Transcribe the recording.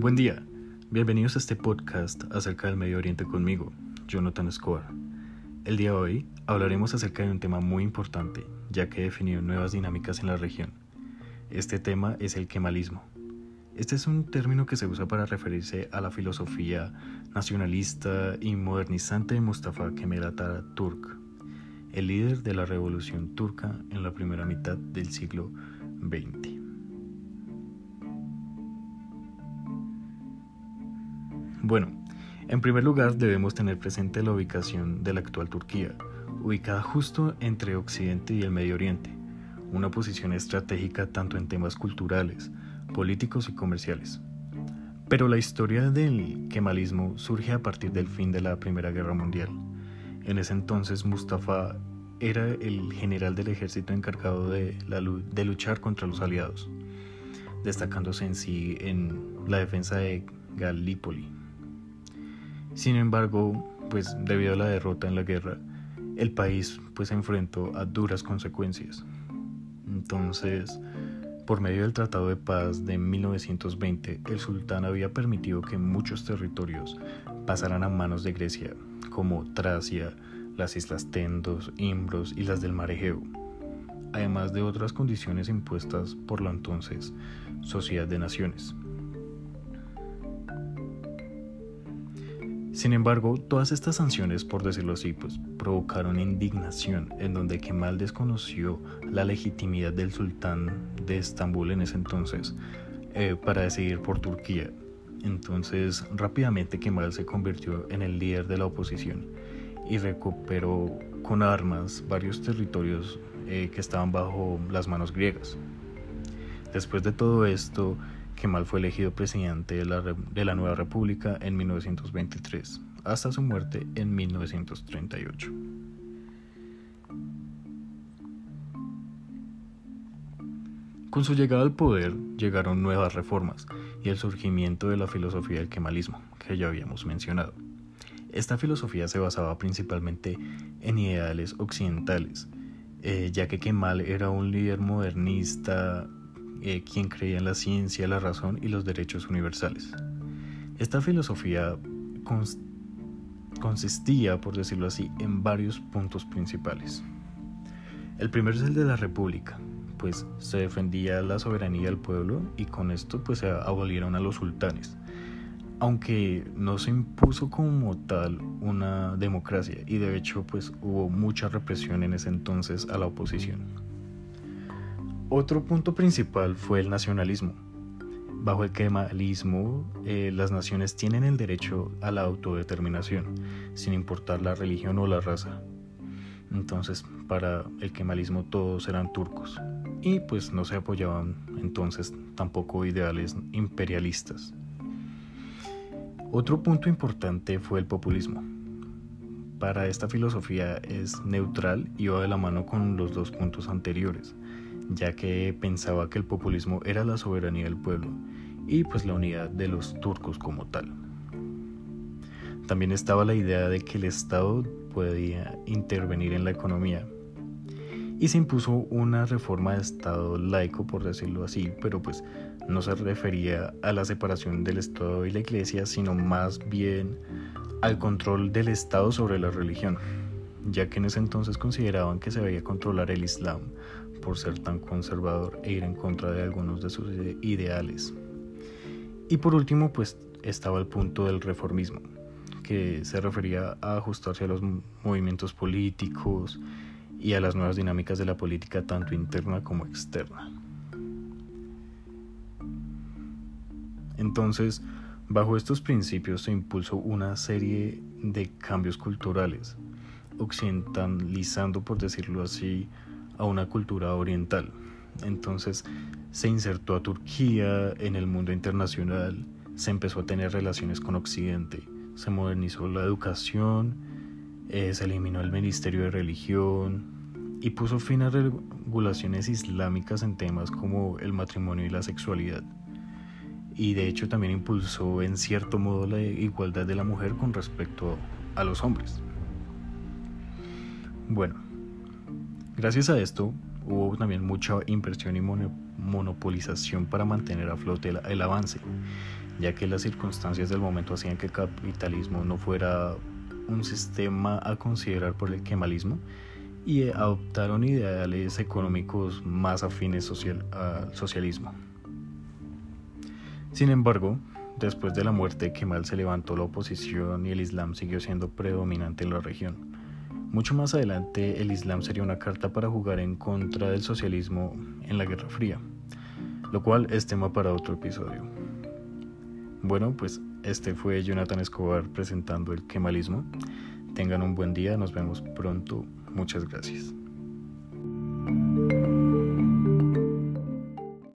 Buen día, bienvenidos a este podcast acerca del Medio Oriente conmigo, Jonathan Escobar. El día de hoy hablaremos acerca de un tema muy importante, ya que he definido nuevas dinámicas en la región. Este tema es el kemalismo. Este es un término que se usa para referirse a la filosofía nacionalista y modernizante de Mustafa Kemal Atatürk, el líder de la revolución turca en la primera mitad del siglo XX. Bueno, en primer lugar debemos tener presente la ubicación de la actual Turquía, ubicada justo entre Occidente y el Medio Oriente, una posición estratégica tanto en temas culturales, políticos y comerciales. Pero la historia del kemalismo surge a partir del fin de la Primera Guerra Mundial. En ese entonces Mustafa era el general del ejército encargado de, luchar contra los aliados, destacándose en sí en la defensa de Galípoli. Sin embargo, pues debido a la derrota en la guerra, el país pues se enfrentó a duras consecuencias. Entonces, por medio del Tratado de Paz de 1920, el sultán había permitido que muchos territorios pasaran a manos de Grecia, como Tracia, las islas Tendos, Imbros y las del Mar Egeo, además de otras condiciones impuestas por la entonces Sociedad de Naciones. Sin embargo, todas estas sanciones, por decirlo así, pues, provocaron indignación, en donde Kemal desconoció la legitimidad del sultán de Estambul en ese entonces eh, para decidir por Turquía. Entonces, rápidamente Kemal se convirtió en el líder de la oposición y recuperó con armas varios territorios eh, que estaban bajo las manos griegas. Después de todo esto, Kemal fue elegido presidente de la, de la nueva república en 1923, hasta su muerte en 1938. Con su llegada al poder llegaron nuevas reformas y el surgimiento de la filosofía del kemalismo, que ya habíamos mencionado. Esta filosofía se basaba principalmente en ideales occidentales, eh, ya que Kemal era un líder modernista eh, quien creía en la ciencia, la razón y los derechos universales. Esta filosofía consistía, por decirlo así, en varios puntos principales. El primero es el de la República, pues se defendía la soberanía del pueblo y con esto pues se abolieron a los sultanes, aunque no se impuso como tal una democracia y de hecho pues hubo mucha represión en ese entonces a la oposición. Otro punto principal fue el nacionalismo. Bajo el kemalismo, eh, las naciones tienen el derecho a la autodeterminación, sin importar la religión o la raza. Entonces, para el kemalismo todos eran turcos y pues no se apoyaban entonces tampoco ideales imperialistas. Otro punto importante fue el populismo. Para esta filosofía es neutral y va de la mano con los dos puntos anteriores ya que pensaba que el populismo era la soberanía del pueblo y pues la unidad de los turcos como tal. También estaba la idea de que el Estado podía intervenir en la economía y se impuso una reforma de Estado laico, por decirlo así, pero pues no se refería a la separación del Estado y la Iglesia, sino más bien al control del Estado sobre la religión, ya que en ese entonces consideraban que se debía controlar el Islam por ser tan conservador e ir en contra de algunos de sus ideales. Y por último, pues estaba el punto del reformismo, que se refería a ajustarse a los movimientos políticos y a las nuevas dinámicas de la política tanto interna como externa. Entonces, bajo estos principios se impulsó una serie de cambios culturales, occidentalizando, por decirlo así, a una cultura oriental. Entonces se insertó a Turquía en el mundo internacional, se empezó a tener relaciones con Occidente, se modernizó la educación, eh, se eliminó el Ministerio de Religión y puso fin a regulaciones islámicas en temas como el matrimonio y la sexualidad. Y de hecho también impulsó en cierto modo la igualdad de la mujer con respecto a los hombres. Bueno, Gracias a esto, hubo también mucha inversión y monopolización para mantener a flote el, avance, ya que las circunstancias del momento hacían que el capitalismo no fuera un sistema a considerar por el kemalismo y adoptaron ideales económicos más afines social, al socialismo. Sin embargo, después de la muerte de Kemal se levantó la oposición y el Islam siguió siendo predominante en la región. Mucho más adelante el Islam sería una carta para jugar en contra del socialismo en la Guerra Fría, lo cual es tema para otro episodio. Bueno, pues este fue Jonathan Escobar presentando el kemalismo. Tengan un buen día, nos vemos pronto. Muchas gracias.